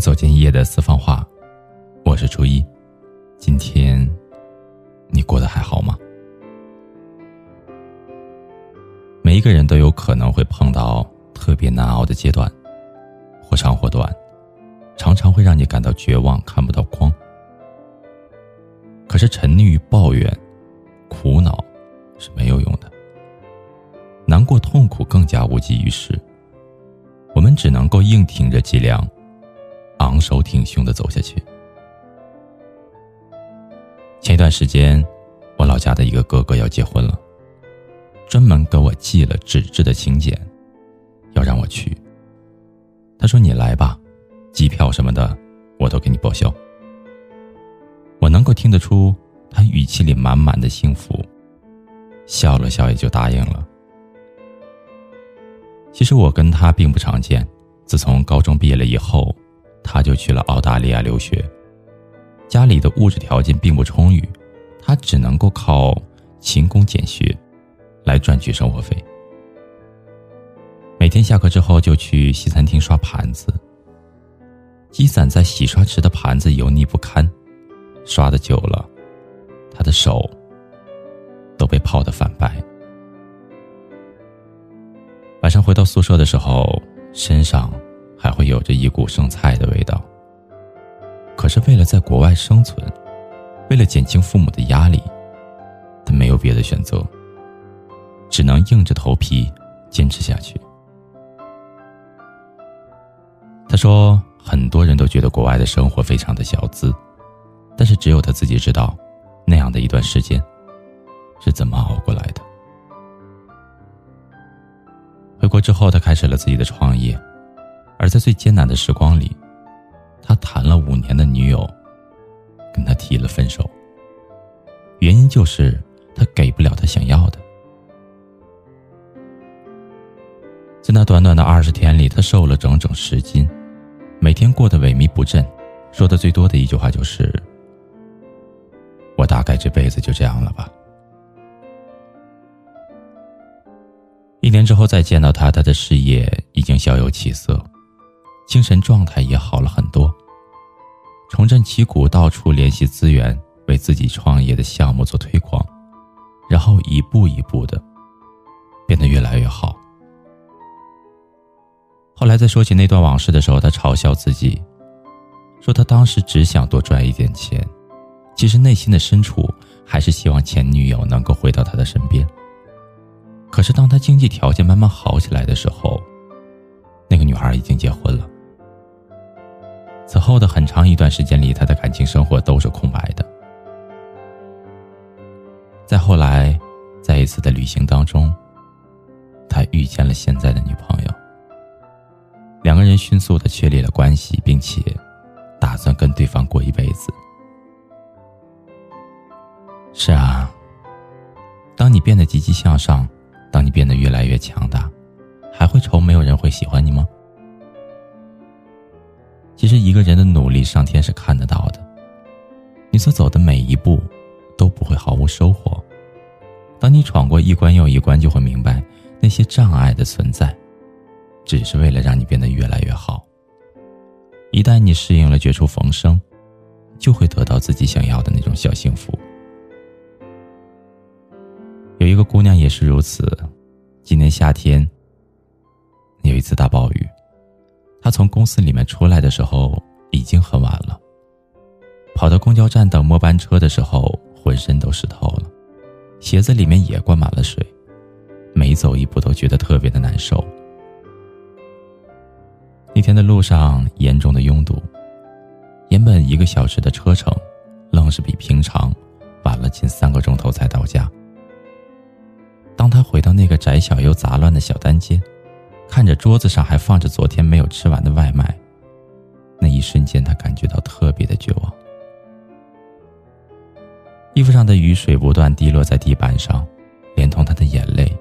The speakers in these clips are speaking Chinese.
走进夜的私房话，我是初一。今天你过得还好吗？每一个人都有可能会碰到特别难熬的阶段，或长或短，常常会让你感到绝望，看不到光。可是沉溺于抱怨、苦恼是没有用的，难过、痛苦更加无济于事。我们只能够硬挺着脊梁。昂首挺胸的走下去。前一段时间，我老家的一个哥哥要结婚了，专门给我寄了纸质的请柬，要让我去。他说：“你来吧，机票什么的我都给你报销。”我能够听得出他语气里满满的幸福，笑了笑也就答应了。其实我跟他并不常见，自从高中毕业了以后。去了澳大利亚留学，家里的物质条件并不充裕，他只能够靠勤工俭学，来赚取生活费。每天下课之后就去西餐厅刷盘子，积攒在洗刷池的盘子油腻不堪，刷的久了，他的手都被泡得泛白。晚上回到宿舍的时候，身上。还会有着一股剩菜的味道。可是为了在国外生存，为了减轻父母的压力，他没有别的选择，只能硬着头皮坚持下去。他说：“很多人都觉得国外的生活非常的小资，但是只有他自己知道，那样的一段时间是怎么熬过来的。”回国之后，他开始了自己的创业。而在最艰难的时光里，他谈了五年的女友，跟他提了分手。原因就是他给不了他想要的。在那短短的二十天里，他瘦了整整十斤，每天过得萎靡不振，说的最多的一句话就是：“我大概这辈子就这样了吧。”一年之后再见到他，他的事业已经小有起色。精神状态也好了，重振旗鼓，到处联系资源，为自己创业的项目做推广，然后一步一步的变得越来越好。后来在说起那段往事的时候，他嘲笑自己，说他当时只想多赚一点钱，其实内心的深处还是希望前女友能够回到他的身边。可是当他经济条件慢慢好起来的时候，那个女孩已经结婚了。此后的很长一段时间里，他的感情生活都是空白的。再后来，在一次的旅行当中，他遇见了现在的女朋友。两个人迅速的确立了关系，并且打算跟对方过一辈子。是啊，当你变得积极向上，当你变得越来越强大，还会愁没有人会喜欢你吗？其实一个人的努力，上天是看得到的。你所走的每一步，都不会毫无收获。当你闯过一关又一关，就会明白，那些障碍的存在，只是为了让你变得越来越好。一旦你适应了绝处逢生，就会得到自己想要的那种小幸福。有一个姑娘也是如此。今年夏天，有一次大暴雨。他从公司里面出来的时候已经很晚了，跑到公交站等末班车的时候，浑身都湿透了，鞋子里面也灌满了水，每走一步都觉得特别的难受。那天的路上严重的拥堵，原本一个小时的车程，愣是比平常晚了近三个钟头才到家。当他回到那个窄小又杂乱的小单间。看着桌子上还放着昨天没有吃完的外卖，那一瞬间他感觉到特别的绝望。衣服上的雨水不断滴落在地板上，连同他的眼泪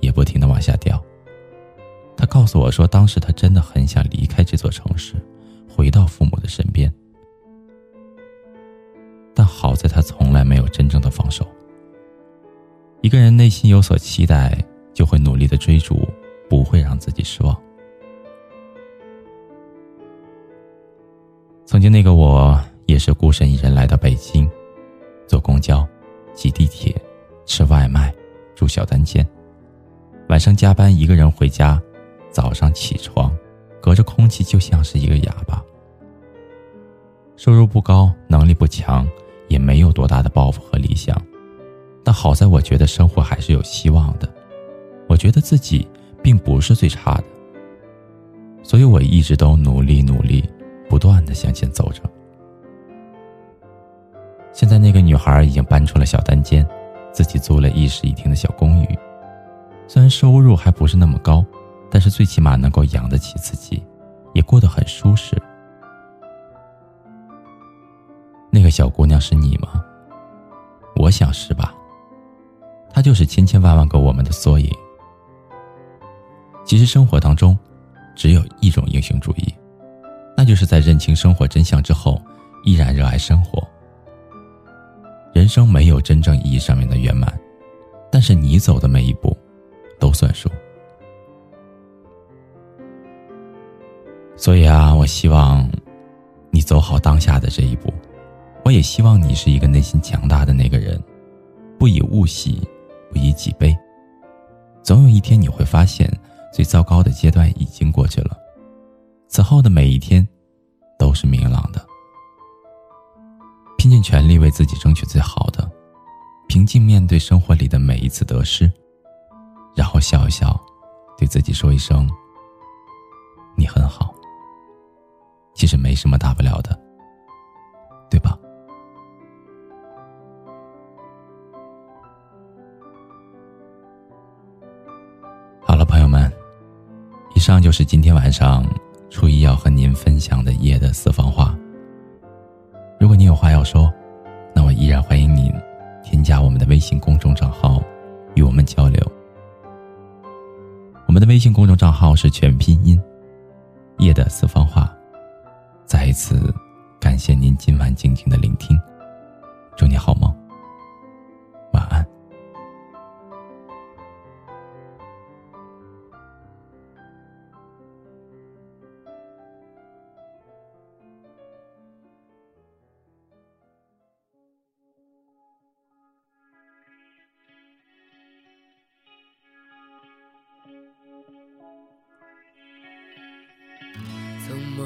也不停的往下掉。他告诉我说，当时他真的很想离开这座城市，回到父母的身边，但好在他从来没有真正的放手。一个人内心有所期待，就会努力的追逐。不会让自己失望。曾经那个我也是孤身一人来到北京，坐公交、挤地铁、吃外卖、住小单间，晚上加班一个人回家，早上起床，隔着空气就像是一个哑巴。收入不高，能力不强，也没有多大的抱负和理想，但好在我觉得生活还是有希望的，我觉得自己并不是最差的，所以我一直都努力努力。不断的向前走着。现在那个女孩已经搬出了小单间，自己租了一室一厅的小公寓。虽然收入还不是那么高，但是最起码能够养得起自己，也过得很舒适。那个小姑娘是你吗？我想是吧。她就是千千万万个我们的缩影。其实生活当中，只有一种英雄主义。那就是在认清生活真相之后，依然热爱生活。人生没有真正意义上面的圆满，但是你走的每一步，都算数。所以啊，我希望你走好当下的这一步。我也希望你是一个内心强大的那个人，不以物喜，不以己悲。总有一天你会发现，最糟糕的阶段已经过去了。此后的每一天，都是明朗的。拼尽全力为自己争取最好的，平静面对生活里的每一次得失，然后笑一笑，对自己说一声：“你很好。”其实没什么大不了的，对吧？上就是今天晚上。初一要和您分享的夜的私房话。如果你有话要说，那我依然欢迎您添加我们的微信公众账号与我们交流。我们的微信公众账号是全拼音“夜的私房话”。再一次感谢您今晚静静的聆听，祝你好梦。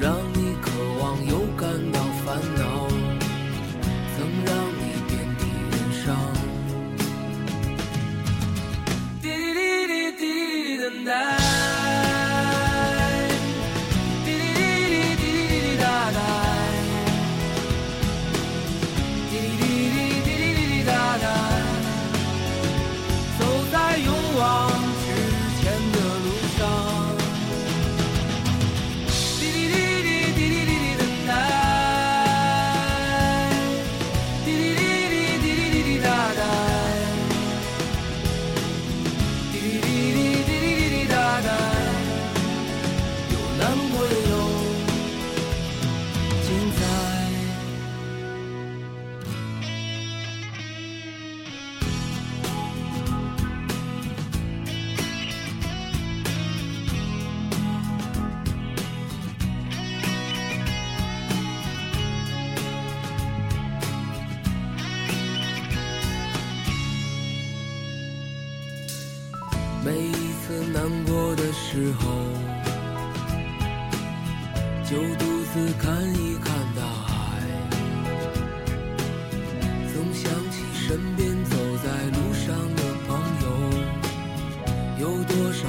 让时候，就独自看一看大海，总想起身边走在路上的朋友，有多少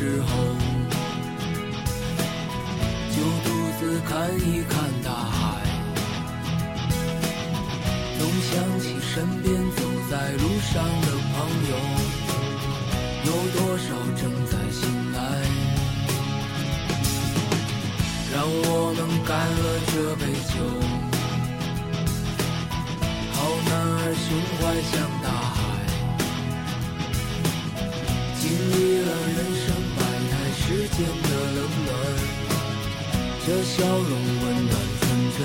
身边走在路上的朋友，有多少正在醒来？让我们干了这杯酒，好男儿胸怀像大海。经历了人生百态世间的冷暖，这笑容温暖纯真